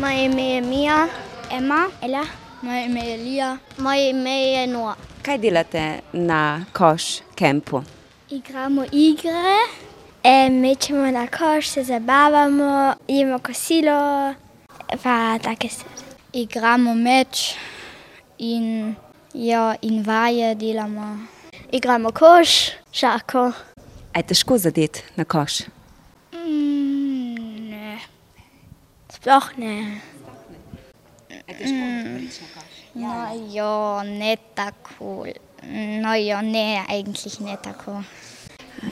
Moje ime je Mija, Ema, Ela, moje ime je Lija. moje ime je Noa. Kaj delate na koš kempu? Igramo igre, e, mečemo na koš, se zabavamo, jemo kosilo, pa take stvari. Igramo meč in, ja, in vaje delamo. Igramo koš, šako. A je težko zadeti na koš? Mm, ne. Sploh ne. No, ja, ne tako. No, ja, ne, eigentlich ne tako.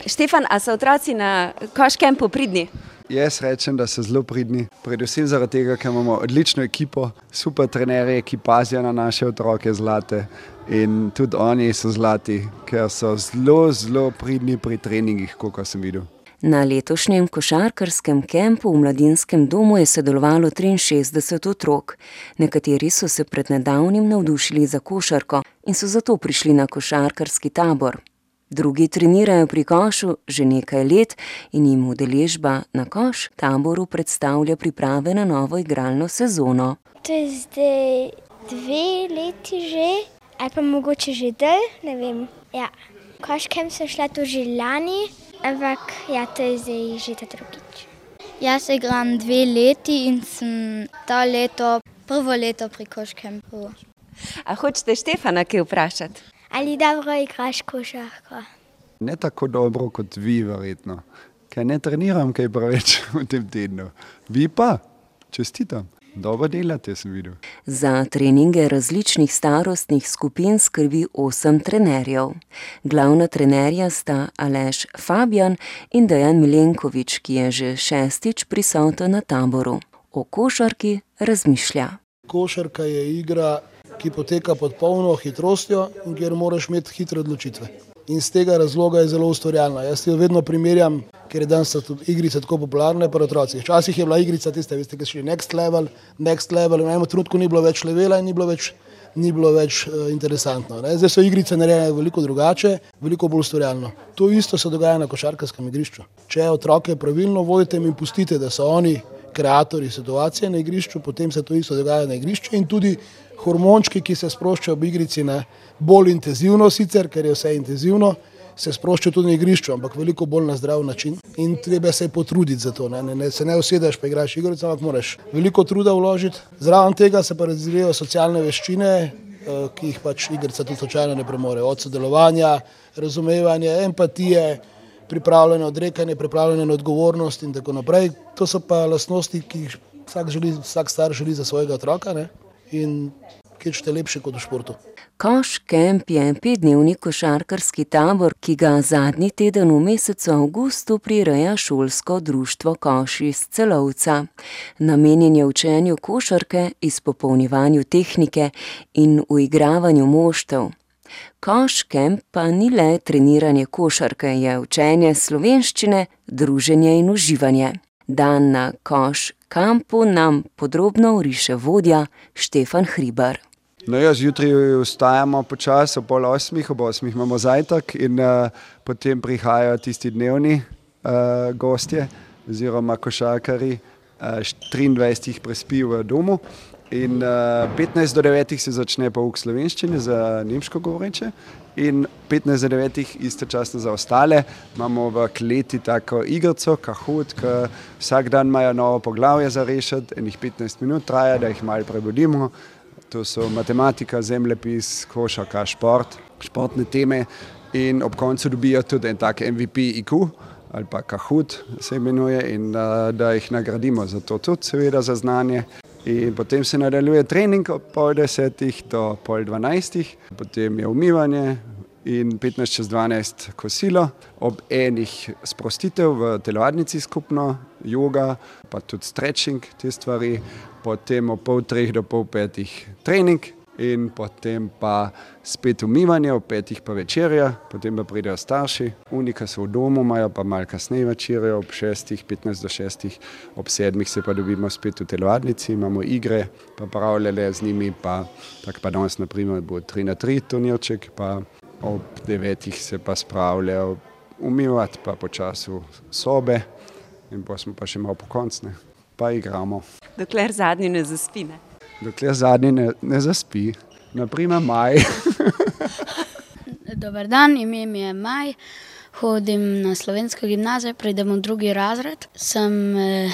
Štefan, a so otroci na koš kempu pridni? Jaz rečem, da so zelo pridni, predvsem zaradi tega, ker imamo odlično ekipo, super trenerje, ki pazijo na naše otroke zlate. In tudi oni so zlati, ker so zelo, zelo pridni pri treningih, kot sem videl. Na letošnjem košarkarskem kempu v mladinskem domu je sodelovalo 63 otrok. Nekateri so se pred nedavnim navdušili za košarko in so zato prišli na košarkarski tabor. Drugi trenirajo pri košu že nekaj let in jim udeležba na koš taboru predstavlja priprave na novo igralno sezono. To je zdaj dve leti že, ali pa mogoče že del, ne vem. Ja. Koškem sem šla tu že lani, ampak ja, to je zdaj že ta drugič. Jaz igram dve leti in sem ta leto, prvo leto pri koškempu. A hočete Štefana kaj vprašati? Ali dobro igraš košarko? Ne tako dobro kot vi, verjetno, ker ne treniram kaj preveč v tem tednu. Vi pa, čestitam, dobro delate, sem videl. Za treninge različnih starostnih skupin skrbi osem trenerjev. Glavna trenerja sta Aleš Fabijan in Dejan Milenkovič, ki je že šestič prisoten na taboru. O košarki razmišlja. Košarka je igra, ki poteka pod polno hitrostjo in kjer moraš imeti hitre odločitve. In z tega razloga je zelo ustvarjalna. Jaz jo vedno primerjam, ker je danes igrice tako popularne pri otrocih. Včasih je bila igrica tista, veste, ki so šli next level, next level, in v enem trenutku ni bilo več levela in ni bilo več, ni bilo več uh, interesantno. Ne? Zdaj so igrice narejene veliko drugače, veliko bolj ustvarjalno. To isto se dogaja na košarkarskem igrišču. Če otroke pravilno vodite in pustite, da so oni kreatori situacije na igrišču, potem se to isto dogaja na igrišču in tudi hormončki, ki se sproščajo v igrici ne, bolj intenzivno, sicer, ker je vse intenzivno, se sproščajo tudi na igrišču, ampak veliko bolj na zdrav način in treba se potruditi za to. Ne, ne, ne, se ne usedeš, pa igraš igrico, ampak moraš veliko truda vložiti. Zraven tega se pa razvijajo socialne veščine, eh, ki jih pač igrica tudi slučajno ne premore. Od sodelovanja, razumevanja, empatije, pripravljene odrekanje, pripravljene na odgovornost in tako naprej. To so pa lastnosti, ki jih vsak, želi, vsak star želi za svojega otroka ne? In kaj šte lepše kot v športu. Koš Kemp je petdnevni košarkarski tabor, ki ga zadnji teden v mesecu avgustu prireja šolsko društvo Koš iz Celovca. Namenjen je učenju košarke, izpopolnjevanju tehnike in uigravanju moštev. Koš Kemp pa ni le treniranje košarke, je učenje slovenščine, druženje in uživanje. Dan na Koš kampu nam podrobno oriše vodja Štefan Hribar. No, ja, zjutraj vstajamo počasi, ob pol osmih, ob osmih imamo zajtrk in uh, potem prihajajo tisti dnevni uh, gostje oziroma košarkari, uh, 23 jih prespi v domu in uh, 15 do 9 se začne pouk slovenščine za nemško govoreče in 15 do 9 istočasno za ostale. Imamo v kleti tako igrico, kahut, ki vsak dan imajo novo poglavje za rešiti, enih 15 minut traja, da jih malo prebudimo. To so matematika, zemljepis, košarka, šport, športne teme in ob koncu dobijo tudi en tak MVP IQ ali pa kahut se imenuje in da, da jih nagradimo za to tudi seveda za znanje. In potem se nadaljuje trening od pol desetih do pol dvanajstih, potem je umivanje in 15 čez 12 kosilo, ob enih sprostitev v telovadnici skupno, yoga, pa tudi stretching te stvari, potem ob pol treh do pol petih trening in potem pa spet umivanje, ob petih pa večerja, potem pa pridejo starši, unika so v domu, imajo pa malo kasneje večerjo, ob šestih, 15 do šestih, ob sedmih se pa dobimo spet v telovadnici, imamo igre, pa pravljale z njimi, pa tako pa danes naprimer bo 3 na 3 turnirček, pa ob devetih se pa spravljajo umivati, pa počasi v sobe in pa smo pa še malo pokoncne, pa igramo. Dokler zadnji ne zaspi. Dokler zadnji ne, ne zaspi, naprimer maj. Dober dan, ime mi je Maj, hodim na slovensko gimnazijo, pridem v drugi razred. Sem eh,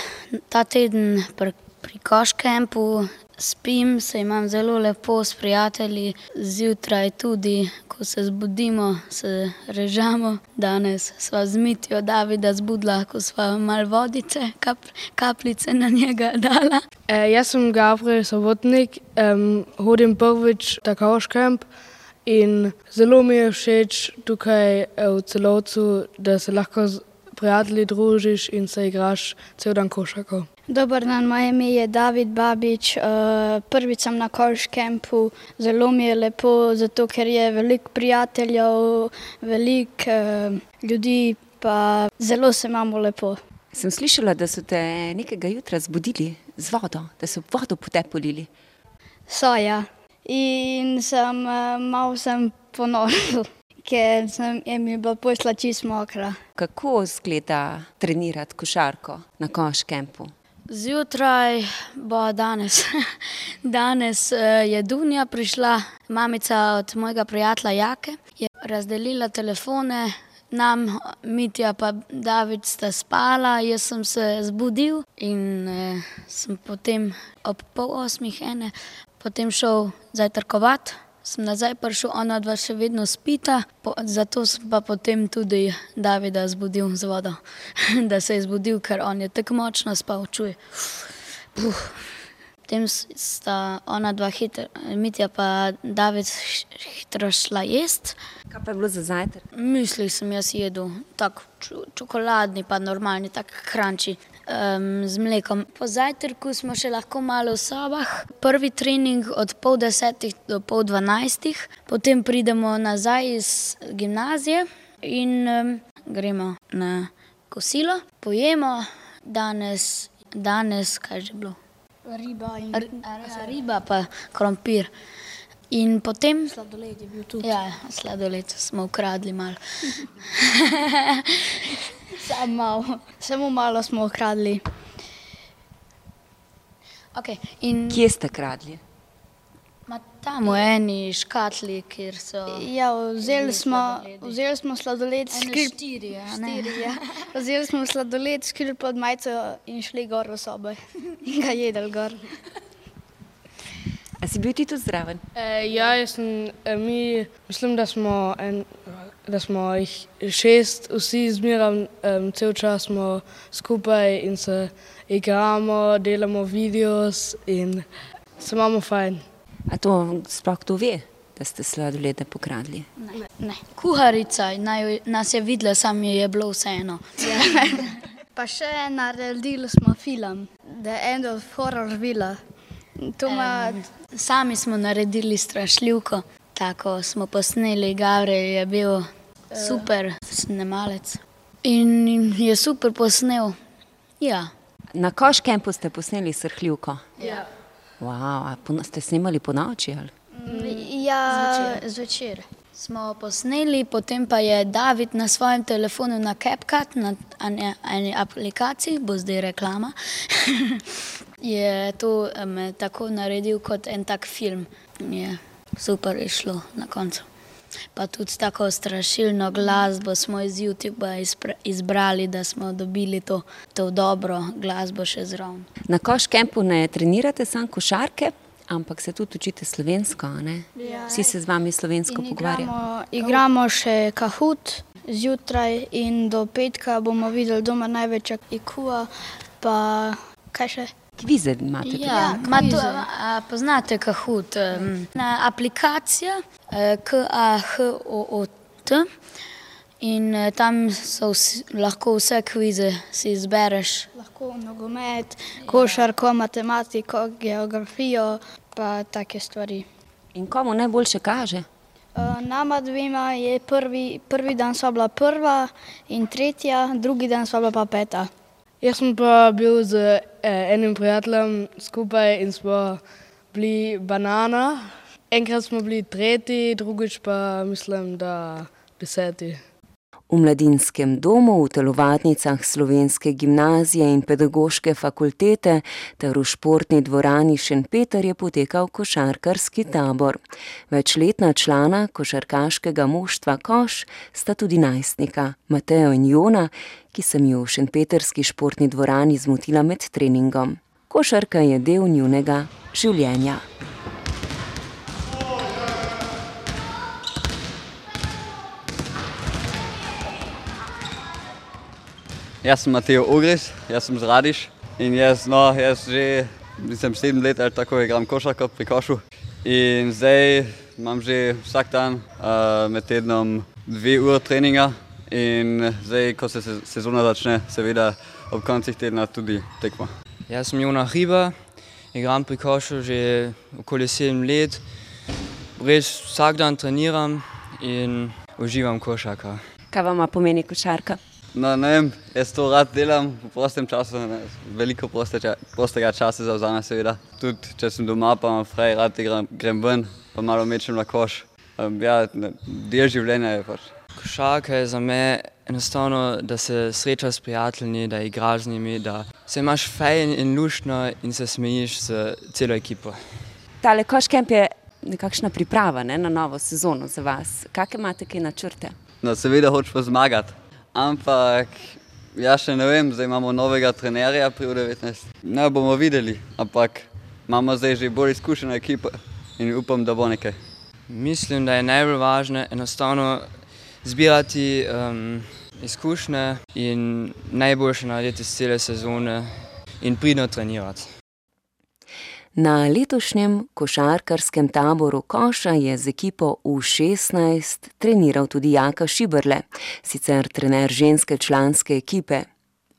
ta teden pri, pri Koškempu, spim, se imam zelo lepo s prijatelji, zjutraj tudi, ko se zbudimo, se režemo. Danes sva z Mitijo Davida zbudila, ko sva malo vodice, kap, kapljice na njega dala. E, jaz sem Gabriel Sobotnik, um, hodim prvič na Koškemp in zelo mi je všeč tukaj v celovcu, da se lahko z prijatelji družiš in se igraš cel dan košarko. Dober dan, moje ime je David Babič. Uh, prvič sem na Koškempu, zelo mi je lepo, zato ker je veliko prijateljev, veliko uh, ljudi, pa zelo se imamo lepo. Sem slišala, da so te nekega jutra zbudili z vodo, da so vodo po te polili. So ja. In sem uh, malo sem ponosen, ker sem jim bila posla čist mokra. Kako izgleda trenirati košarko na Koškempu? Zjutraj bo danes. Danes eh, je Dunja prišla, mamica od mojega prijatelja Jake, je razdelila telefone. Nam, Mitja pa David sta spala, jaz sem se zbudil in eh, sem potem ob pol osmih ene potem šel zajtrkovati. Sem nazaj prišel, ona dva še vedno spita, po, zato sem pa potem tudi Davida zbudil z vodo, da se je zbudil, ker on je tako močno spal, čuje. Puh. Potem sta ona dva hitra, Mitja pa David hitro šla jesti. Kaj pa je bilo za zajtrk? Mislil sem jaz jedel tako čokoladni, pa normalni, tako hranči um, z mlekom. Po zajtrku smo še lahko malo v sobah. Prvi trening od pol desetih do pol dvanajstih, potem pridemo nazaj iz gimnazije in um, gremo na kosilo, pojemo danes, danes kaj že bilo. Riba in R riba, pa krompir. In potem. Sladoled je bil tudi. Ja, sladoled smo ukradli malo. Samo malo, samo malo smo ukradli. Okay, in Kje ste kradli? ma tam v eni škatli, kjer so. Ja, vzeli smo, vzeli smo sladoled, skril, štiri, a ne? štiri, ja. Vzeli smo sladoled, skril pod majico in šli gor v sobo in ga jedel gor. A si bil ti tudi zraven? E, ja, jaz sem, e, mi mislim, da smo, en, da smo jih šest, vsi zmeraj, um, cel čas smo skupaj in se igramo, delamo videos in se imamo fajn. A to sploh kdo ve, da ste sladolede pokradli? Ne. Kuharica naj, nas je videla, sam ji je bilo vseeno. Pa še naredili smo film, The End of Horror Villa. To ima, Sami smo naredili strašljivko, tako smo posneli, Gabriel je bil super snemalec. In je super posnel. Ja. Na Koškempu ste posneli srhljivko. ja. Wow, ste snimali po noči? Ali? ja, zvečer. Smo posneli, potem pa je David na svojem telefonu na CapCut, na eni aplikaciji, bo zdaj reklama, je to um, tako naredil kot en tak film. Je super išlo na koncu. Pa tudi tako strašilno glasbo smo iz YouTuba izbrali, da smo dobili to, to dobro glasbo še zraven. Na Koškempu ne trenirate samo košarke, ampak se tudi učite slovensko. Ja. Vsi se z vami slovensko In pogovarjajo. igramo, igramo še kahut zjutraj in do petka bomo videli doma največja ikua, pa kaj še? Kvize imate. Ja, ma to, a, poznate Kahoot, um, na aplikacija eh, K-A-H-O-O-T in eh, tam so vsi, lahko vse kvize si izbereš. Lahko nogomet, košarko, matematiko, geografijo, pa take stvari. In komu najboljše kaže? Uh, nama dvema je prvi, prvi dan sva bila prva in tretja, drugi dan sva bila pa peta. Jaz sem pa bil z enim prijateljem skupaj in smo bili banana. Enkrat smo bili tretji, drugič pa mislim, da deseti. V mladinskem domu v telovadnicah Slovenske gimnazije in pedagoške fakultete ter v športni dvorani Šenpeter je potekal košarkarski tabor. Večletna člana košarkaškega moštva Koš sta tudi najstnika Mateo in Jona, ki sem ju v šenpeterski športni dvorani zmotila med treningom. Košarka je del njunega življenja. Jaz sem Mateo Ogris, jaz sem z Radiš in jaz, no, jaz že sem sedem let ali tako igram košarko pri košu. In zdaj imam že vsak dan uh, med tednom dve ure treninga in zdaj, ko se sezona začne, seveda ob koncih tedna tudi tekmo. Jaz sem Jona Hriba, igram pri košu že okoli sedem let. Res vsak dan treniram in uživam košarka. Kaj vam pomeni košarka? No, ne vem, jaz to rad delam v prostem času, ne, veliko proste, prostega časa zauzame, seveda. Tudi če sem doma, pa imam fraj, rad igram, grem ven, pa malo mečem na koš. Um, ja, del življenja je pač. Košarka je za me enostavno, da se srečaš s prijatelji, da igraš z njimi, da se imaš fajn in luštno in se smejiš z celo ekipo. Tale koškemp je nekakšna priprava ne, na novo sezono za vas. Kakšne imate kaj načrte? No, seveda hočemo zmagati ampak ja, še ne vem, zdaj imamo novega trenerja pri 19. Ne bomo videli, ampak imamo zdaj že bolj izkušeno ekipo in upam, da bo nekaj. Mislim, da je najbolj važno enostavno zbirati um, izkušnje in najboljše narediti iz cele sezone in pridno trenirati. Na letošnjem košarkarskem taboru Koša je z ekipo U16 treniral tudi Jaka Šibrle, sicer trener ženske članske ekipe.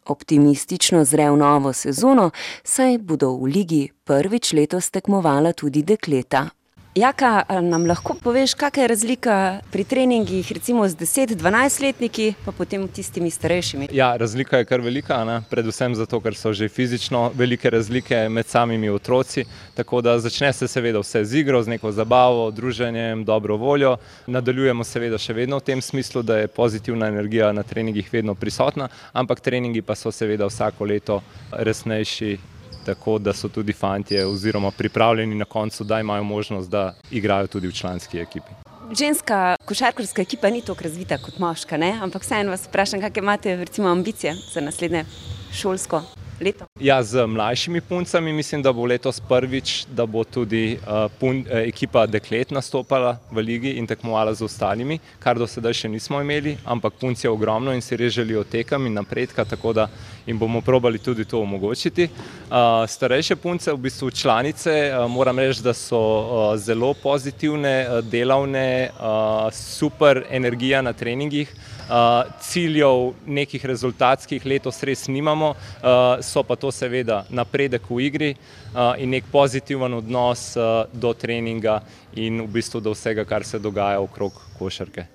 Optimistično zre v novo sezono, saj bodo v ligi prvič letos tekmovala tudi dekleta. Jaka, nam lahko poveš, kakšna je razlika pri treningih, recimo z 10-12-letniki, pa potem tistimi starejšimi? Ja, razlika je kar velika, ne? predvsem zato, ker so že fizično velike razlike med samimi otroci. Tako da začne se seveda vse z igro, z neko zabavo, druženjem, dobro voljo. Nadaljujemo seveda še vedno v tem smislu, da je pozitivna energija na treningih vedno prisotna, ampak treningi pa so seveda vsako leto resnejši tako da so tudi fanti oziroma pripravljeni na koncu, da imajo možnost, da igrajo tudi v članski ekipi. Ženska košarkarska ekipa ni tako razvita kot moška, ne? ampak vseeno vas vprašam, kakšne imate recimo, ambicije za naslednje šolsko leto? Ja, z mlajšimi puncami mislim, da bo letos prvič, da bo tudi uh, pun, uh, ekipa deklet nastopala v ligi in tekmovala z ostalimi, kar do sedaj še nismo imeli, ampak punc je ogromno in si res želijo tekam in napredka, tako da jim bomo probali tudi to omogočiti. Uh, starejše punce, v bistvu članice, uh, moram reči, da so uh, zelo pozitivne, uh, delavne, uh, super energija na treningih. Uh, ciljev, nekih rezultatskih letos res nimamo, uh, so pa to seveda napredek v igri uh, in nek pozitiven odnos do treninga in v bistvu do vsega, kar se dogaja okrog košarke.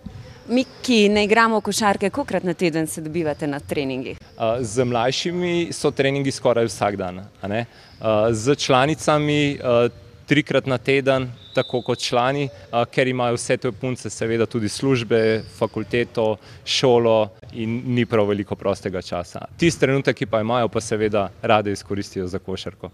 Mi, ki ne igramo košarke, koliko krat na teden se dobivate na treningih? Z mlajšimi so treningi skoraj vsak dan. Z članicami uh, trikrat na teden, tako kot člani, ker imajo vse te punce, seveda tudi službe, fakulteto, šolo in ni prav veliko prostega časa. Tisti trenutek, ki pa imajo, pa seveda rade izkoristijo za košarko.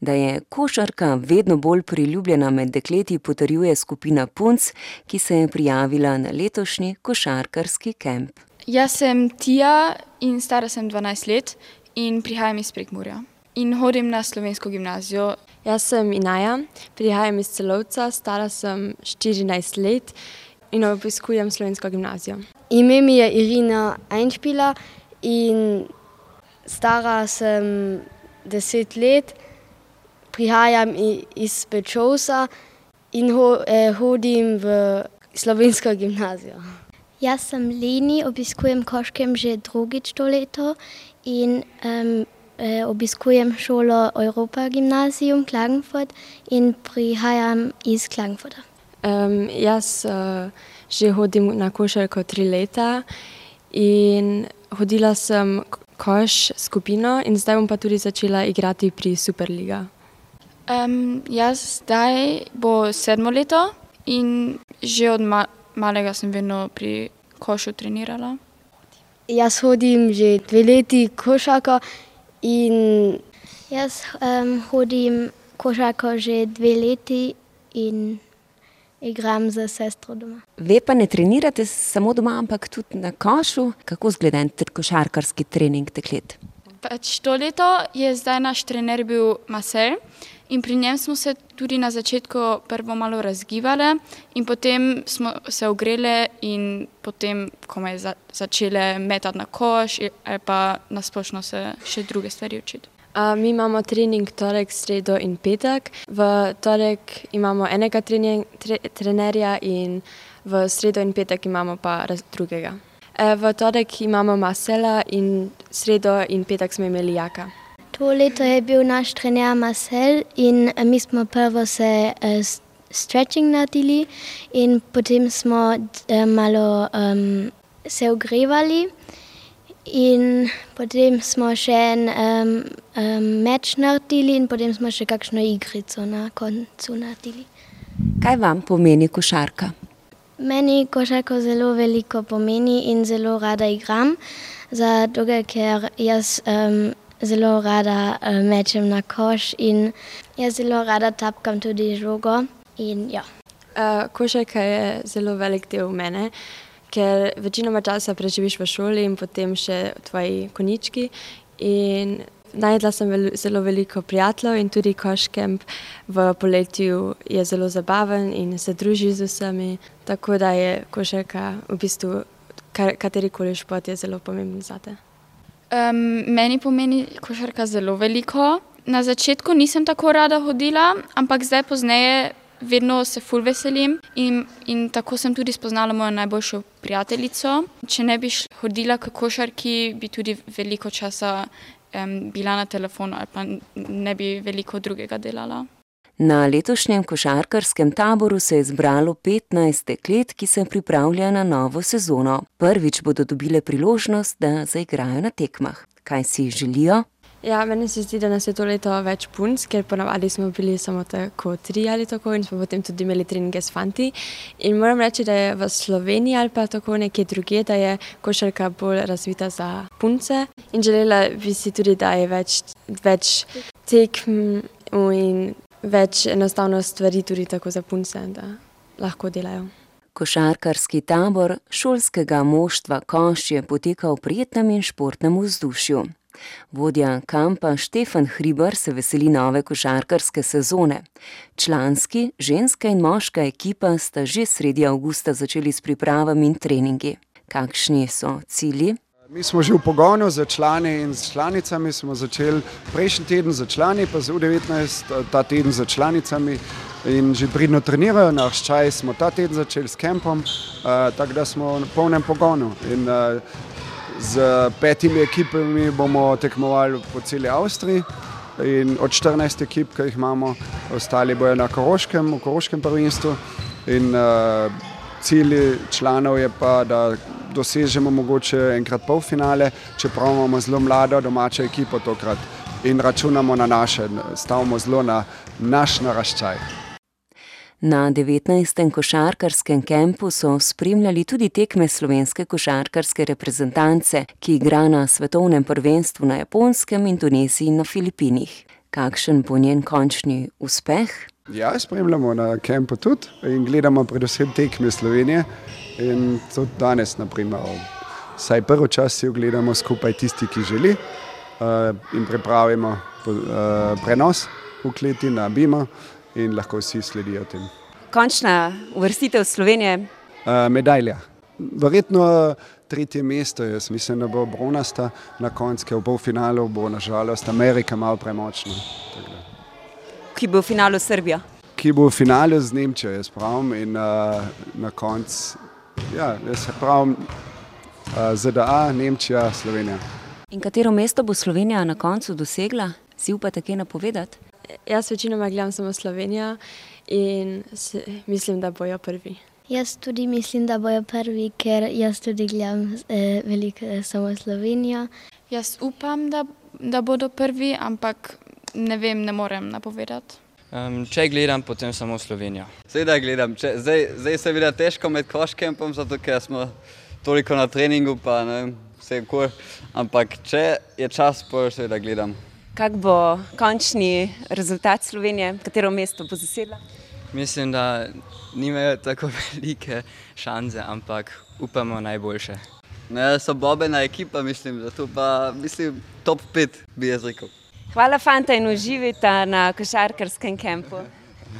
Da je košarka vedno bolj priljubljena med dekleti, potrjuje skupina punc, ki se je prijavila na letošnji košarkarski kemp. Jaz sem Tija in stara sem 12 let in prihajam iz Prekmurja. In hodim na slovensko gimnazijo. Jaz sem Inaja, prihajam iz Celovca, stara sem 14 let in obiskujem slovensko gimnazijo. Ime mi je Irina Einšpila in stara sem 10 let, prihajam iz Pečovsa in ho, eh, hodim v slovensko gimnazijo. Jaz sem Leni, obiskujem Koškem že drugič to leto in um, obiskujem šolo Europa Gymnasium Klagenfurt in prihajam iz Klagenfurta. Um, jaz uh, že hodim na košarko tri leta in hodila sem koš skupino in zdaj bom pa tudi začela igrati pri Superliga. Um, jaz zdaj bo sedmo leto in že od ma malega sem vedno pri košu trenirala? Jaz hodim že dve leti košarko in Jaz um, hodim košarko že dve leti in igram za sestro doma. Ve pa ne trenirate samo doma, ampak tudi na košu. Kako izgleda en košarkarski trening deklet? Pač to leto je zdaj naš trener bil Marcel in pri njem smo se tudi na začetku prvo malo razgibale in potem smo se ogrele in potem komaj za, začele metati na koš ali pa nasplošno se še druge stvari učiti. Uh, mi imamo trening torek, sredo in petek. V torek imamo enega trening, tre, trenerja in v sredo in petek imamo pa raz, drugega. E, v torek imamo Marcela in sredo in petek smo imeli Jaka. To leto je bil naš trener Marcel in eh, mi smo prvo se uh, stretching naredili in potem smo uh, malo um, se ogrevali. In potem smo še en um, um, meč naredili, in potem smo še kakšno igrico na koncu naredili. Kaj vam pomeni košarka? Meni košarka zelo veliko pomeni in zelo rada igram, zato ker jaz um, zelo rada uh, mečem na koš in jaz zelo rada tapkam tudi žogo. In, ja. uh, košarka je zelo velik del mene ker večinoma časa preživiš v šoli in potem še tvoji konički. Najdla sem vel, zelo veliko prijateljev in tudi koškemp v poletju je zelo zabaven in se druži z vsemi. Tako da je košarka v bistvu katerikoli šport je zelo pomemben za te. Meni pomeni košarka zelo veliko. Na začetku nisem tako rada hodila, ampak zdaj pozneje vedno se ful veselim in, in tako sem tudi spoznala mojo najboljšo prijateljico. Če ne bi hodila k košarki, bi tudi veliko časa um, bila na telefonu ali pa ne bi veliko drugega delala. Na letošnjem košarkarskem taboru se je zbralo 15 deklet, ki se pripravljajo na novo sezono. Prvič bodo dobile priložnost, da zaigrajo na tekmah. Kaj si želijo? Ja, meni se zdi, da nas je to leto več punc, ker ponavadi smo bili samo tako tri ali tako in smo potem tudi imeli treninge s fanti. In moram reči, da je v Sloveniji ali pa tako nekje druge, da je košarka bolj razvita za punce. In želela bi si tudi, da je več, več tekm in več enostavno stvari tudi tako za punce, da lahko delajo. Košarkarski tabor šolskega moštva Koš je potekal v prijetnem in športnem vzdušju. Vodja kampa Štefan Hribar se veseli nove košarkarske sezone. Članski, ženska in moška ekipa sta že sredi avgusta začeli s pripravami in treningi. Kakšni so cilji? Mi smo že v pogonu za člane in s članicami. Smo začeli prejšnji teden za člani, pa za U19 ta teden za članicami. In že pridno trenirajo, naš čaj smo ta teden začeli s kempom, uh, tako da smo v polnem pogonu. In, uh, Z petimi ekipami bomo tekmovali po celi Avstriji. In od 14 ekip, ki jih imamo, ostali bojo na Koroškem, v Koroškem prvenstvu. In uh, cilj članov je pa, da dosežemo mogoče enkrat polfinale, čeprav imamo zelo mlado domačo ekipo tokrat in računamo na naše, stavimo zelo na naš naraščaj. Na 19. košarkarskem kampu so spremljali tudi tekme slovenske košarkarske reprezentance, ki igra na svetovnem prvenstvu na Japonskem, Indoneziji in na Filipinih. Kakšen bo njen končni uspeh? Ja, spremljamo na kampu tudi in gledamo predvsem tekme Slovenije. In tudi danes, naprimer, vsaj prvo čas si ogledamo skupaj tisti, ki želi uh, in pripravimo uh, prenos v kleti na Bima in lahko vsi sledijo tem. Končna uvrstitev Slovenije? Uh, medalja. Verjetno tretje mesto, jaz mislim, da bo bronasta na koncu, v polfinalu bo nažalost Amerika malo premočna. Ki bo v finalu Srbija? Ki bo v finalu z Nemčijo, jaz pravim, in uh, na koncu, ja, jaz pravim, uh, ZDA, Nemčija, Slovenija. In katero mesto bo Slovenija na koncu dosegla? Si upate kaj napovedati? Jaz večinoma gledam samo Slovenijo in se, mislim, da bojo prvi. Jaz tudi mislim, da bojo prvi, ker jaz tudi gledam eh, veliko eh, samo Slovenijo. Jaz upam, da, da bodo prvi, ampak ne vem, ne morem napovedati. Um, če gledam, potem samo Slovenijo. Sedaj gledam, če, zdaj, zdaj se vidi težko med koškempom, zato ker smo toliko na treningu, pa ne vem, vse kul. Ampak če je čas, pa seveda gledam. Kak bo končni rezultat Slovenije, katero mesto bo zasedla? Mislim, da nimajo tako velike šanse, ampak upamo najboljše. Ne, so bobena ekipa, mislim, zato pa mislim top 5 bi jaz rekel. Hvala, fanta, in uživajte na košarkarskem kampu.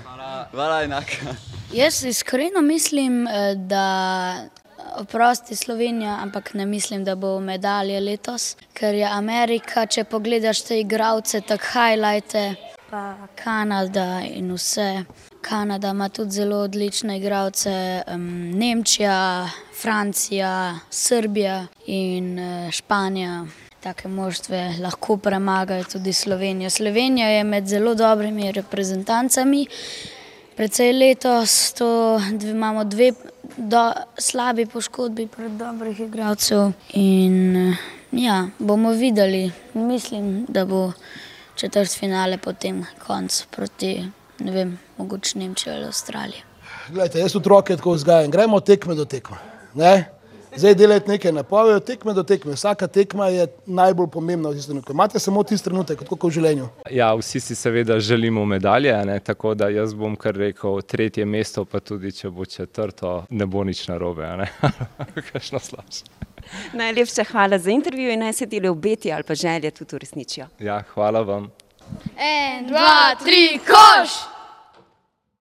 Hvala, hvala enaka. Jaz iskreno mislim, da oprosti Slovenija, ampak ne mislim, da bo medalje letos, ker je Amerika, če pogledaš te igralce, tako highlighte, pa Kanada in vse. Kanada ima tudi zelo odlične igralce, um, Nemčija, Francija, Srbija in uh, Španija. Take moštve lahko premagajo tudi Slovenijo. Slovenija je med zelo dobrimi reprezentancami. Predvsej letos to, dve, imamo dve do, slabi poškodbi pred dobrih igralcev in ja, bomo videli. Mislim, da bo četrt finale potem konc proti, ne vem, mogoče Nemčijo ali Avstralijo. Glejte, jaz otroke tako vzgajam, gremo tekme do tekme. Ne? Zdaj delajte nekaj napovedi, tekme do tekme. Vsaka tekma je najbolj pomembna v tistem trenutku. Imate samo tisti trenutek, kot v življenju. Ja, vsi si seveda želimo medalje, ne? tako da jaz bom kar rekel tretje mesto, pa tudi če bo četrto, ne bo nič narobe. Kakšno slabše. Najlepša hvala za intervju in naj se deli obeti ali pa želje tudi uresničijo. Ja, hvala vam. En, dva, tri, koš!